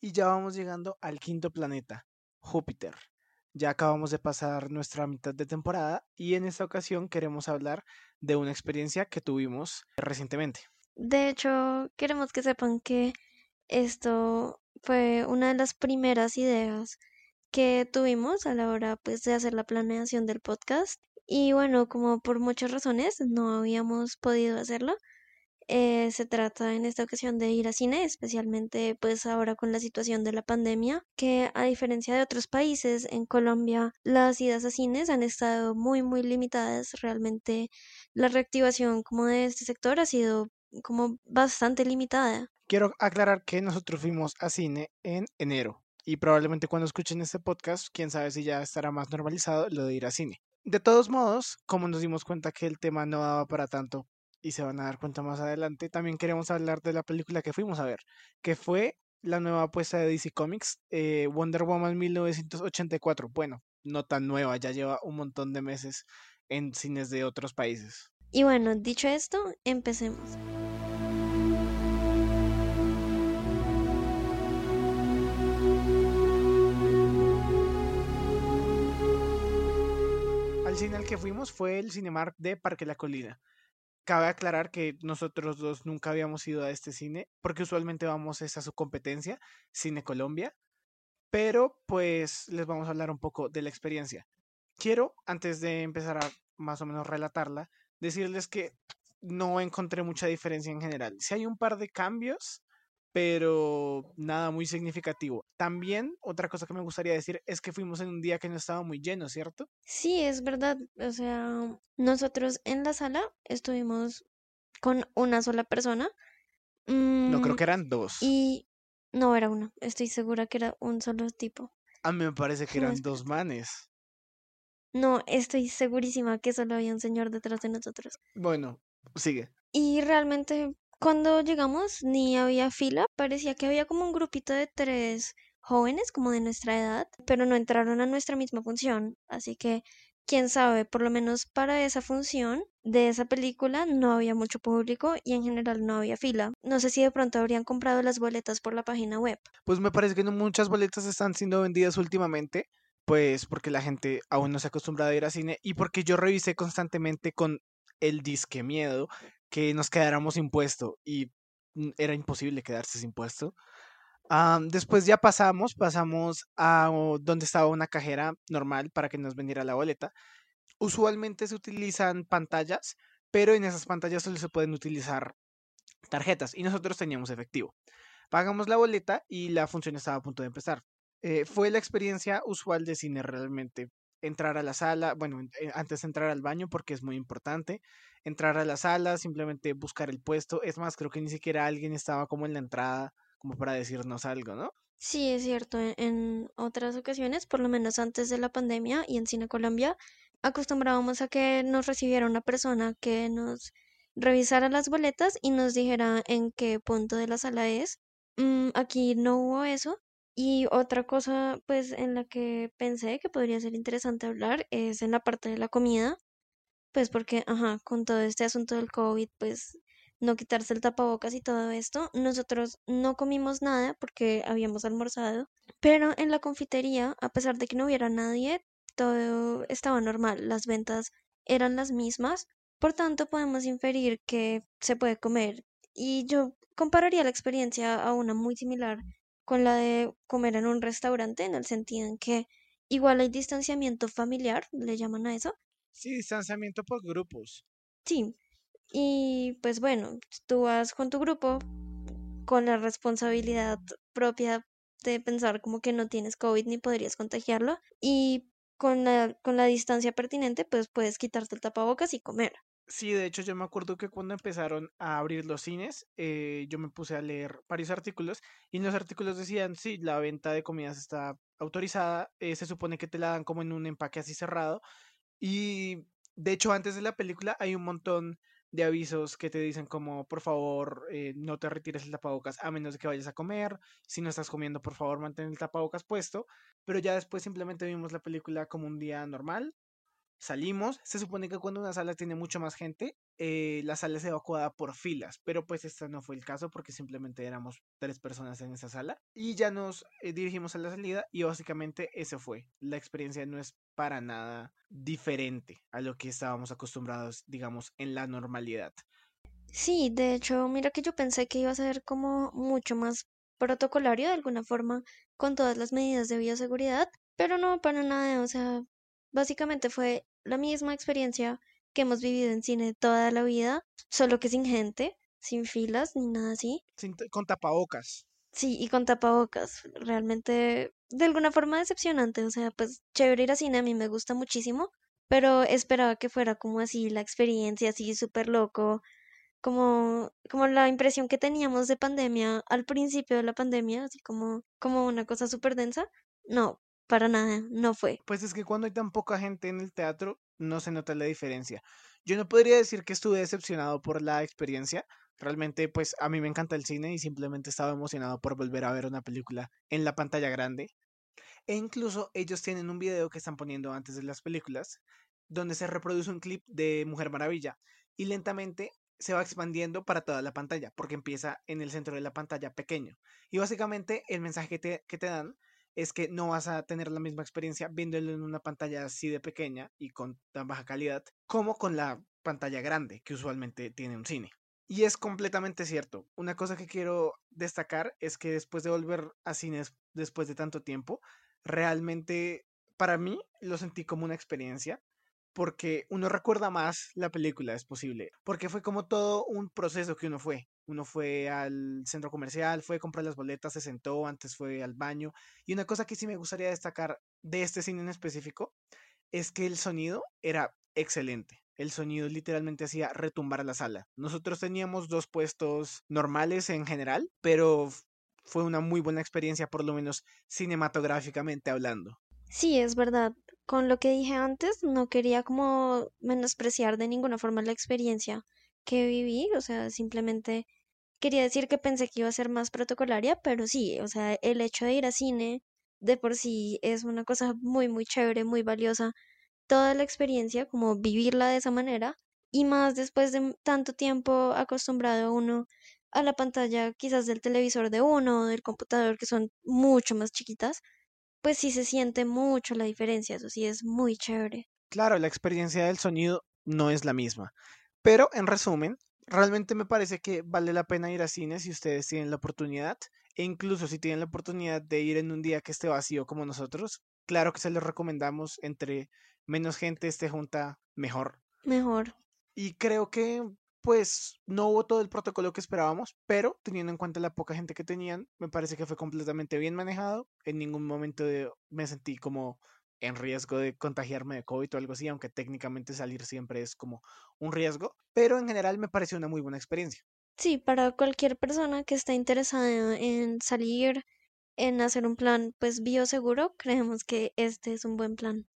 Y ya vamos llegando al quinto planeta, Júpiter. Ya acabamos de pasar nuestra mitad de temporada y en esta ocasión queremos hablar de una experiencia que tuvimos recientemente. De hecho, queremos que sepan que esto fue una de las primeras ideas que tuvimos a la hora pues de hacer la planeación del podcast y bueno, como por muchas razones no habíamos podido hacerlo, eh, se trata en esta ocasión de ir a cine, especialmente pues ahora con la situación de la pandemia, que a diferencia de otros países, en Colombia las idas a cines han estado muy muy limitadas. Realmente la reactivación como de este sector ha sido como bastante limitada. Quiero aclarar que nosotros fuimos a cine en enero y probablemente cuando escuchen este podcast, quién sabe si ya estará más normalizado lo de ir a cine. De todos modos, como nos dimos cuenta que el tema no daba para tanto y se van a dar cuenta más adelante, también queremos hablar de la película que fuimos a ver, que fue la nueva apuesta de DC Comics, eh, Wonder Woman 1984. Bueno, no tan nueva, ya lleva un montón de meses en cines de otros países. Y bueno, dicho esto, empecemos. Al cine al que fuimos fue el Cinemark de Parque La Colina cabe aclarar que nosotros dos nunca habíamos ido a este cine, porque usualmente vamos a su competencia, Cine Colombia, pero pues les vamos a hablar un poco de la experiencia. Quiero, antes de empezar a más o menos relatarla, decirles que no encontré mucha diferencia en general. Si hay un par de cambios, pero nada muy significativo. También otra cosa que me gustaría decir es que fuimos en un día que no estaba muy lleno, ¿cierto? Sí, es verdad. O sea, nosotros en la sala estuvimos con una sola persona. no, creo mm, que eran dos. Y no era uno, estoy segura que era un solo tipo. A mí me parece que eran dos manes. No, estoy segurísima que solo había un señor detrás de nosotros. Bueno, sigue. Y realmente cuando llegamos ni había fila, parecía que había como un grupito de tres jóvenes como de nuestra edad, pero no entraron a nuestra misma función, así que quién sabe, por lo menos para esa función de esa película no había mucho público y en general no había fila. No sé si de pronto habrían comprado las boletas por la página web. Pues me parece que no muchas boletas están siendo vendidas últimamente, pues porque la gente aún no se ha acostumbrado a ir al cine y porque yo revisé constantemente con el disque miedo que nos quedáramos sin puesto y mm, era imposible quedarse sin puesto. después ya pasamos, pasamos a donde estaba una cajera normal para que nos vendiera la boleta. Usualmente se utilizan pantallas, pero en esas pantallas solo se pueden utilizar tarjetas y nosotros teníamos efectivo. Pagamos la boleta y la función estaba a punto de empezar. Eh, fue la experiencia usual de cine realmente. Entrar a la sala, bueno, eh, antes de entrar al baño porque es muy importante entrar a la sala, simplemente buscar el puesto. Es más, creo que ni siquiera alguien estaba como en la entrada como para decirnos algo, ¿no? Sí, es cierto. E-, en otras ocasiones, por lo menos antes de la pandemia y en Cine Colombia, acostumbrábamos a que nos recibiera una persona que nos revisara las boletas y nos dijera en qué punto de la sala es. Mm, aquí no hubo eso. Y otra cosa, pues, en la que pensé que podría ser interesante hablar es en la parte de la comida. Pues porque, ajá, con todo este asunto del COVID, pues no quitarse el tapabocas y todo esto, nosotros no comimos nada porque habíamos almorzado, pero en la confitería, a pesar de que no hubiera nadie, todo estaba normal, las ventas eran las mismas, por tanto podemos inferir que se puede comer. Y yo compararía la experiencia a una muy similar con la de comer en un restaurante, en el sentido en que igual hay distanciamiento familiar, le llaman a eso, Sí, distanciamiento por grupos. Sí. Y pues bueno, tú vas con tu grupo con la responsabilidad propia de pensar como que no tienes COVID ni podrías contagiarlo y con la, con la distancia pertinente pues puedes quitarte el tapabocas y comer. Sí, de hecho yo me acuerdo que cuando empezaron a abrir los cines, eh, yo me puse a leer varios artículos y en los artículos decían, sí, la venta de comidas está autorizada, eh, se supone que te la dan como en un empaque así cerrado, y de hecho, antes de la película hay un montón de avisos que te dicen como, por favor, eh, no te retires el tapabocas a menos de que vayas a comer. Si no estás comiendo, por favor, mantén el tapabocas puesto. Pero ya después simplemente vimos la película como un día normal. Salimos, se supone que cuando una sala tiene mucho más gente, eh, la sala es evacuada por filas, pero pues este no fue el caso porque simplemente éramos tres personas en esa sala y ya nos eh, dirigimos a la salida y básicamente eso fue. La experiencia no es para nada diferente a lo que estábamos acostumbrados, digamos, en la normalidad. Sí, de hecho, mira que yo pensé que iba a ser como mucho más protocolario de alguna forma con todas las medidas de bioseguridad, pero no para nada, o sea, básicamente fue la misma experiencia que hemos vivido en cine toda la vida, solo que sin gente, sin filas ni nada así. Sin con tapabocas. Sí, y con tapabocas, realmente de alguna forma decepcionante, o sea, pues chévere ir a cine, a mí me gusta muchísimo, pero esperaba que fuera como así la experiencia, así súper loco, como, como la impresión que teníamos de pandemia al principio de la pandemia, así como, como una cosa súper densa. No, para nada, no fue. Pues es que cuando hay tan poca gente en el teatro, no se nota la diferencia. Yo no podría decir que estuve decepcionado por la experiencia. Realmente, pues a mí me encanta el cine y simplemente estaba emocionado por volver a ver una película en la pantalla grande. E incluso ellos tienen un video que están poniendo antes de las películas, donde se reproduce un clip de Mujer Maravilla y lentamente se va expandiendo para toda la pantalla, porque empieza en el centro de la pantalla pequeño. Y básicamente el mensaje que te, que te dan es que no vas a tener la misma experiencia viéndolo en una pantalla así de pequeña y con tan baja calidad como con la pantalla grande que usualmente tiene un cine. Y es completamente cierto. Una cosa que quiero destacar es que después de volver a cines después de tanto tiempo, realmente para mí lo sentí como una experiencia porque uno recuerda más la película, es posible, porque fue como todo un proceso que uno fue. Uno fue al centro comercial, fue a comprar las boletas, se sentó, antes fue al baño. Y una cosa que sí me gustaría destacar de este cine en específico es que el sonido era excelente. El sonido literalmente hacía retumbar la sala. Nosotros teníamos dos puestos normales en general, pero fue una muy buena experiencia, por lo menos cinematográficamente hablando. Sí, es verdad con lo que dije antes, no quería como menospreciar de ninguna forma la experiencia que viví, o sea, simplemente quería decir que pensé que iba a ser más protocolaria, pero sí, o sea, el hecho de ir a cine de por sí es una cosa muy, muy chévere, muy valiosa, toda la experiencia, como vivirla de esa manera, y más después de tanto tiempo acostumbrado uno a la pantalla quizás del televisor de uno, del computador, que son mucho más chiquitas, pues sí se siente mucho la diferencia, eso sí es muy chévere. Claro, la experiencia del sonido no es la misma. Pero en resumen, realmente me parece que vale la pena ir a cine si ustedes tienen la oportunidad. E incluso si tienen la oportunidad de ir en un día que esté vacío como nosotros, claro que se los recomendamos. Entre menos gente esté junta, mejor. Mejor. Y creo que pues no hubo todo el protocolo que esperábamos, pero teniendo en cuenta la poca gente que tenían, me parece que fue completamente bien manejado. En ningún momento me sentí como en riesgo de contagiarme de COVID o algo así, aunque técnicamente salir siempre es como un riesgo, pero en general me pareció una muy buena experiencia. Sí, para cualquier persona que esté interesada en salir, en hacer un plan pues bioseguro, creemos que este es un buen plan.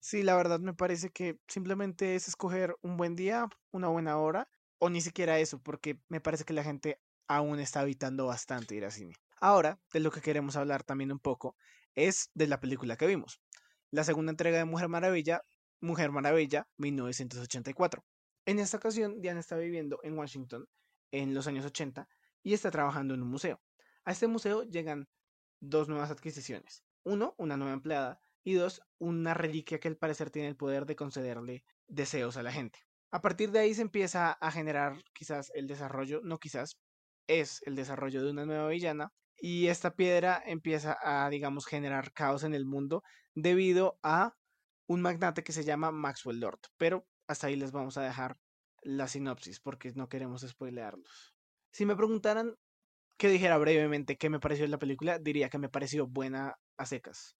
Sí, la verdad me parece que simplemente es escoger un buen día, una buena hora o ni siquiera eso, porque me parece que la gente aún está evitando bastante ir al cine. Ahora, de lo que queremos hablar también un poco, es de la película que vimos. La segunda entrega de Mujer Maravilla, Mujer Maravilla, 1984. En esta ocasión, Diana está viviendo en Washington en los años 80 y está trabajando en un museo. A este museo llegan dos nuevas adquisiciones. Uno, una nueva empleada y dos, una reliquia que al parecer tiene el poder de concederle deseos a la gente. A partir de ahí se empieza a generar quizás el desarrollo, no quizás, es el desarrollo de una nueva villana y esta piedra empieza a, digamos, generar caos en el mundo debido a un magnate que se llama Maxwell Lord. Pero hasta ahí les vamos a dejar la sinopsis porque no queremos spoilearlos. Si me preguntaran que dijera brevemente qué me pareció la película, diría que me pareció buena a secas.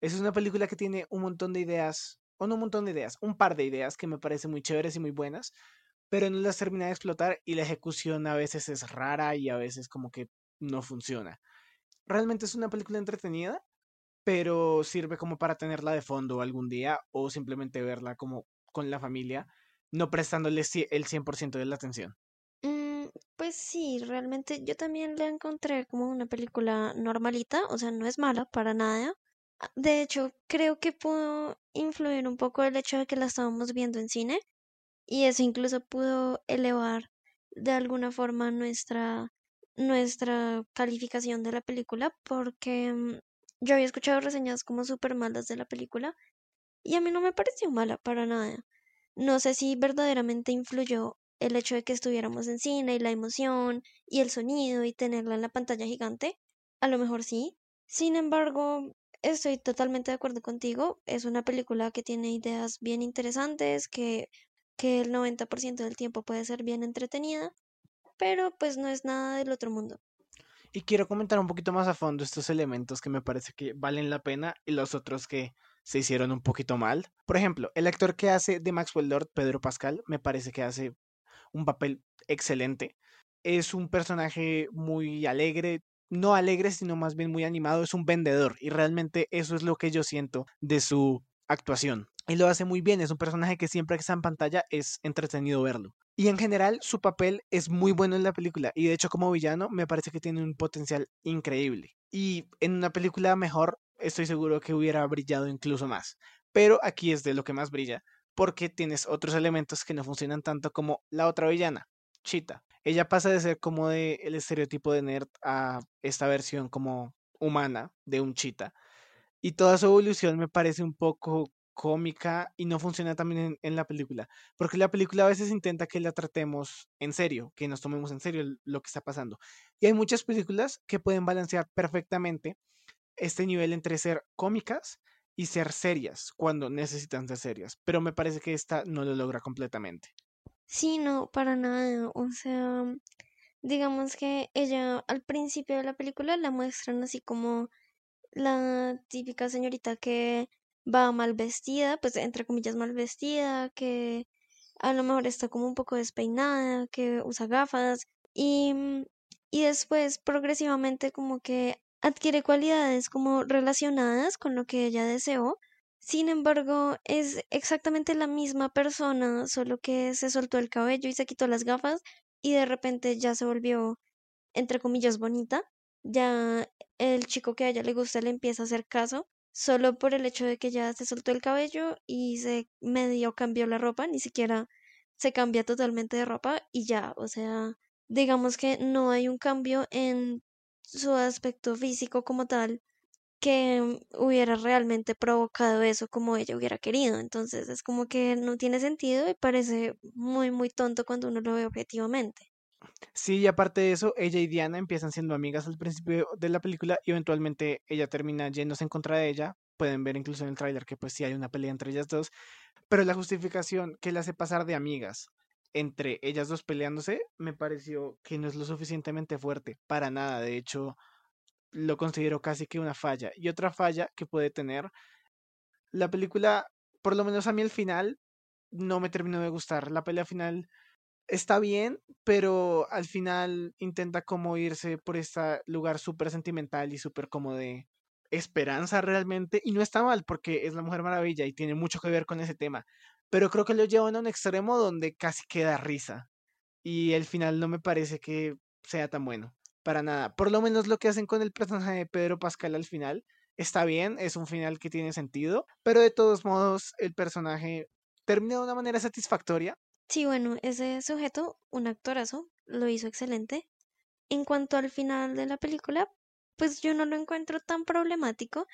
Es una película que tiene un montón de ideas un montón de ideas, un par de ideas que me parecen muy chéveres y muy buenas, pero no las termina de explotar y la ejecución a veces es rara y a veces como que no funciona. Realmente es una película entretenida, pero sirve como para tenerla de fondo algún día o simplemente verla como con la familia, no prestándole el 100% de la atención. Mm, pues sí, realmente yo también la encontré como una película normalita, o sea, no es mala para nada, De hecho, creo que pudo influir un poco el hecho de que la estábamos viendo en cine y eso incluso pudo elevar de alguna forma nuestra, nuestra calificación de la película porque mm, yo había escuchado reseñas como súper malas de la película y a mí no me pareció mala para nada. No sé si verdaderamente influyó el hecho de que estuviéramos en cine y la emoción y el sonido y tenerla en la pantalla gigante. A lo mejor sí. Sin embargo, estoy totalmente de acuerdo contigo. Es una película que tiene ideas bien interesantes, que, que el 90% del tiempo puede ser bien entretenida, pero pues no es nada del otro mundo. Y quiero comentar un poquito más a fondo estos elementos que me parece que valen la pena y los otros que se hicieron un poquito mal. Por ejemplo, el actor que hace de Maxwell Lord, Pedro Pascal, me parece que hace un papel excelente. Es un personaje muy alegre, no alegre, sino más bien muy animado, es un vendedor y realmente eso es lo que yo siento de su actuación. Y lo hace muy bien, es un personaje que siempre que está en pantalla es entretenido verlo. Y en general su papel es muy bueno en la película y de hecho como villano me parece que tiene un potencial increíble. Y en una película mejor estoy seguro que hubiera brillado incluso más. Pero aquí es de lo que más brilla, porque tienes otros elementos que no funcionan tanto como la otra villana, Chita. Ella pasa de ser como de el estereotipo de nerd a esta versión como humana de un chita. Y toda su evolución me parece un poco cómica y no funciona también en, la película. Porque la película a veces intenta que la tratemos en serio, que nos tomemos en serio lo que está pasando. Y hay muchas películas que pueden balancear perfectamente este nivel entre ser cómicas y ser serias cuando necesitan ser serias. Pero me parece que esta no lo logra completamente. Sí, no, para nada. O sea, digamos que ella al principio de la película la muestran así como la típica señorita que va mal vestida, pues entre comillas mal vestida, que a lo mejor está como un poco despeinada, que usa gafas y, y después progresivamente como que adquiere cualidades como relacionadas con lo que ella deseó. Sin embargo, es exactamente la misma persona, solo que se soltó el cabello y se quitó las gafas y de repente ya se volvió, entre comillas, bonita. Ya el chico que a ella le gusta le empieza a hacer caso solo por el hecho de que ya se soltó el cabello y se medio cambió la ropa, ni siquiera se cambia totalmente de ropa y ya, o sea, digamos que no hay un cambio en su aspecto físico como tal que hubiera realmente provocado eso como ella hubiera querido. Entonces es como que no tiene sentido y parece muy, muy tonto cuando uno lo ve objetivamente. Sí, y aparte de eso, ella y Diana empiezan siendo amigas al principio de la película y eventualmente ella termina yéndose en contra de ella. Pueden ver incluso en el tráiler que pues sí hay una pelea entre ellas dos, pero la justificación que le hace pasar de amigas entre ellas dos peleándose me pareció que no es lo suficientemente fuerte, para nada, de hecho lo considero casi que una falla. Y otra falla que puede tener, la película, por lo menos a mí el final, no me terminó de gustar. La pelea final está bien, pero al final intenta como irse por este lugar súper sentimental y súper como de esperanza realmente. Y no está mal porque es la Mujer Maravilla y tiene mucho que ver con ese tema. Pero creo que lo llevan a un extremo donde casi queda risa. Y el final no me parece que sea tan bueno. Para nada. Por lo menos lo que hacen con el personaje de Pedro Pascal al final está bien, es un final que tiene sentido, pero de todos modos el personaje termina de una manera satisfactoria Sí, bueno, ese sujeto, un actorazo, lo hizo excelente. En cuanto al final de la película, pues yo no lo encuentro tan problemático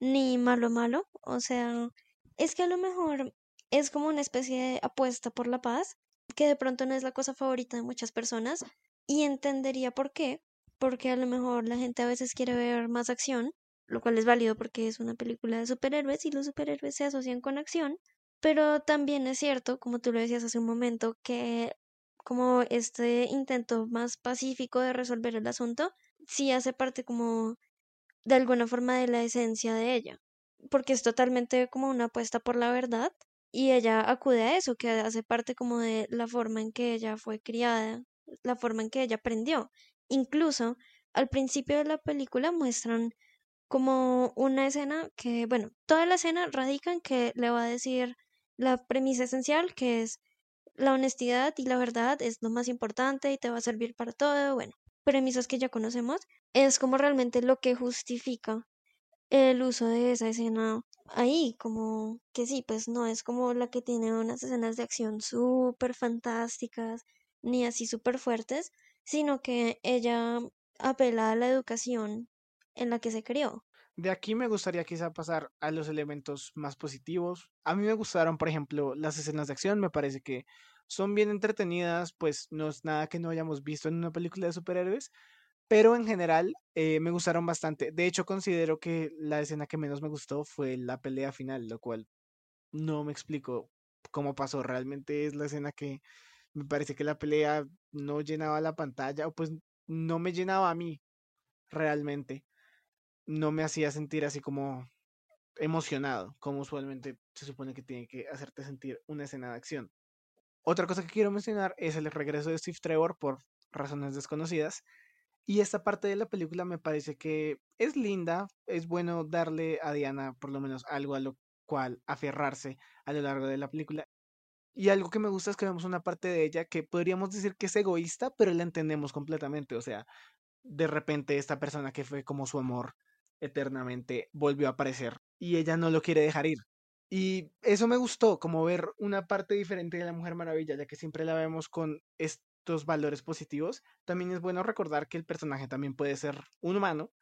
ni malo malo. O sea, es que a lo mejor es como una especie de apuesta por la paz, que de pronto no es la cosa favorita de muchas personas, y entendería por qué, porque a lo mejor la gente a veces quiere ver más acción, lo cual es válido porque es una película de superhéroes y los superhéroes se asocian con acción, pero también es cierto, como tú lo decías hace un momento, que como este intento más pacífico de resolver el asunto, sí hace parte como de alguna forma de la esencia de ella, porque es totalmente como una apuesta por la verdad y ella acude a eso, que hace parte como de la forma en que ella fue criada, la forma en que ella aprendió. Incluso al principio de la película muestran como una escena que, bueno, toda la escena radica en que le va a decir la premisa esencial que es la honestidad y la verdad es lo más importante y te va a servir para todo, bueno, premisas que ya conocemos, es como realmente lo que justifica el uso de esa escena ahí, como que sí, pues no es como la que tiene unas escenas de acción súper fantásticas, ni así súper fuertes, sino que ella apela a la educación en la que se crió. De aquí me gustaría quizá pasar a los elementos más positivos. A mí me gustaron, por ejemplo, las escenas de acción, me parece que son bien entretenidas, pues no es nada que no hayamos visto en una película de superhéroes, pero en general eh, me gustaron bastante. De hecho, considero que la escena que menos me gustó fue la pelea final, lo cual no me explico cómo pasó. Realmente es la escena que me parece que la pelea no llenaba la pantalla, o pues no me llenaba a mí realmente. No me hacía sentir así como emocionado, como usualmente se supone que tiene que hacerte sentir una escena de acción. Otra cosa que quiero mencionar es el regreso de Steve Trevor por razones desconocidas. Y esta parte de la película me parece que es linda, es bueno darle a Diana por lo menos algo a lo cual aferrarse a lo largo de la película. Y algo que me gusta es que vemos una parte de ella que podríamos decir que es egoísta, pero la entendemos completamente. O sea, de repente esta persona que fue como su amor eternamente volvió a aparecer y ella no lo quiere dejar ir. Y eso me gustó, como ver una parte diferente de la Mujer Maravilla, ya que siempre la vemos con estos valores positivos. También es bueno recordar que el personaje también puede ser un humano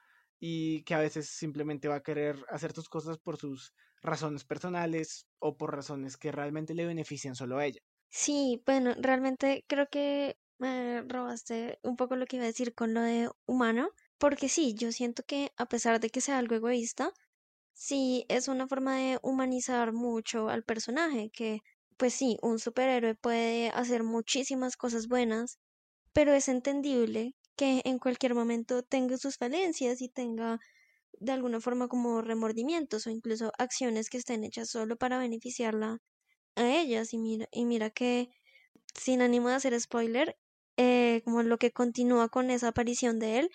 y que a veces simplemente va a querer hacer sus cosas por sus razones personales o por razones que realmente le benefician solo a ella. Sí, bueno, realmente creo que me robaste un poco lo que iba a decir con lo de humano, porque sí, yo siento que a pesar de que sea algo egoísta, sí es una forma de humanizar mucho al personaje, que pues sí, un superhéroe puede hacer muchísimas cosas buenas, pero es entendible que en cualquier momento tenga sus falencias y tenga de alguna forma como remordimientos o incluso acciones que estén hechas solo para beneficiarla a ellas. Y mira, y mira que, sin ánimo de hacer spoiler, eh, como lo que continúa con esa aparición de él,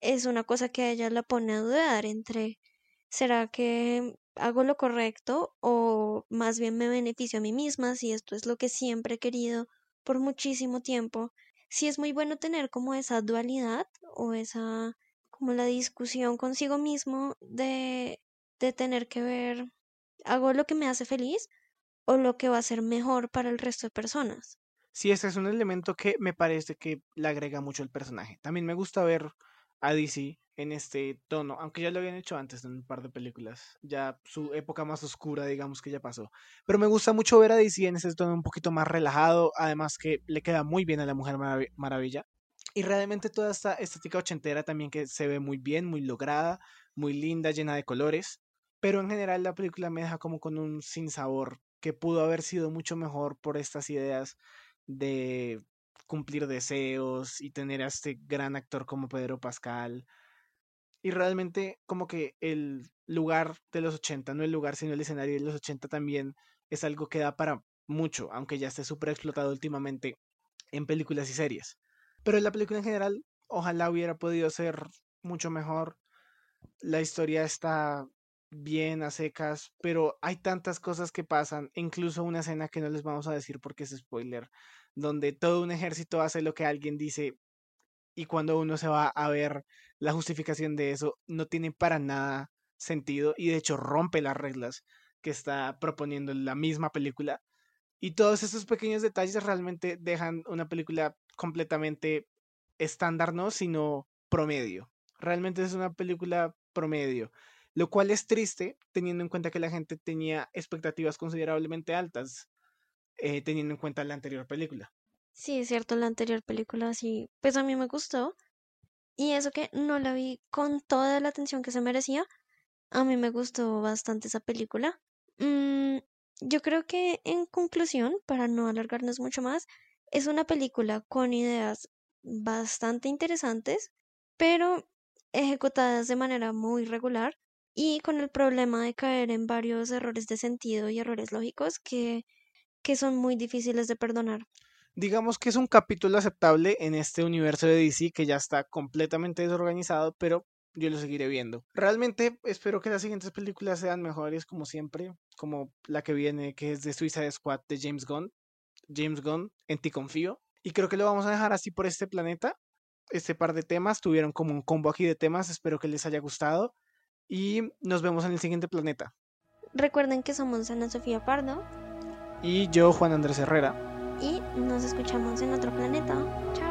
es una cosa que a ella la pone a dudar entre ¿será que hago lo correcto o más bien me beneficio a mí misma si esto es lo que siempre he querido por muchísimo tiempo? Sí es muy bueno tener como esa dualidad o esa como la discusión consigo mismo de, de tener que ver hago lo que me hace feliz o lo que va a ser mejor para el resto de personas. Sí, ese es un elemento que me parece que le agrega mucho al personaje. También me gusta ver a DC en este tono, aunque ya lo habían hecho antes en un par de películas, ya su época más oscura, digamos que ya pasó. Pero me gusta mucho ver a DC en ese tono un poquito más relajado, además que le queda muy bien a la Mujer Maravilla. Y realmente toda esta estética ochentera también que se ve muy bien, muy lograda, muy linda, llena de colores. Pero en general la película me deja como con un sinsabor que pudo haber sido mucho mejor por estas ideas de cumplir deseos y tener a este gran actor como Pedro Pascal. Y realmente como que el lugar de los 80, no el lugar, sino el escenario de los 80 también es algo que da para mucho, aunque ya esté súper explotado últimamente en películas y series. Pero la película en general, ojalá hubiera podido ser mucho mejor. La historia está bien a secas, pero hay tantas cosas que pasan, incluso una escena que no les vamos a decir porque es spoiler, donde todo un ejército hace lo que alguien dice y cuando uno se va a ver la justificación de eso, no tiene para nada sentido y de hecho rompe las reglas que está proponiendo la misma película. Y todos esos pequeños detalles realmente dejan una película completamente estándar, no, sino promedio. Realmente es una película promedio, lo cual es triste teniendo en cuenta que la gente tenía expectativas considerablemente altas eh, teniendo en cuenta la anterior película. Sí, es cierto, la anterior película sí, pues a mí me gustó. Y eso que no la vi con toda la atención que se merecía, a mí me gustó bastante esa película. Mm, yo creo que en conclusión, para no alargarnos mucho más, es una película con ideas bastante interesantes, pero ejecutadas de manera muy regular y con el problema de caer en varios errores de sentido y errores lógicos que que son muy difíciles de perdonar. Digamos que es un capítulo aceptable en este universo de DC que ya está completamente desorganizado, pero yo lo seguiré viendo. Realmente espero que las siguientes películas sean mejores como siempre, como la que viene que es de Suicide Squad de James Gunn. James Gunn, en ti confío. Y creo que lo vamos a dejar así por este planeta. Este par de temas tuvieron como un combo aquí de temas, espero que les haya gustado. y nos vemos en el siguiente planeta. Recuerden que somos Ana Sofía Pardo. Y yo, Juan Andrés Herrera. Y nos escuchamos en otro planeta. Chao.